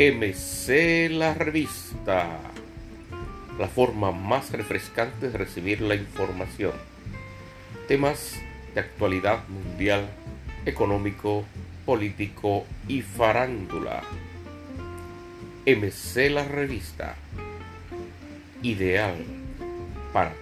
MC La Revista, la forma más refrescante de recibir la información. Temas de actualidad mundial, económico, político y farándula. MC La Revista, ideal para.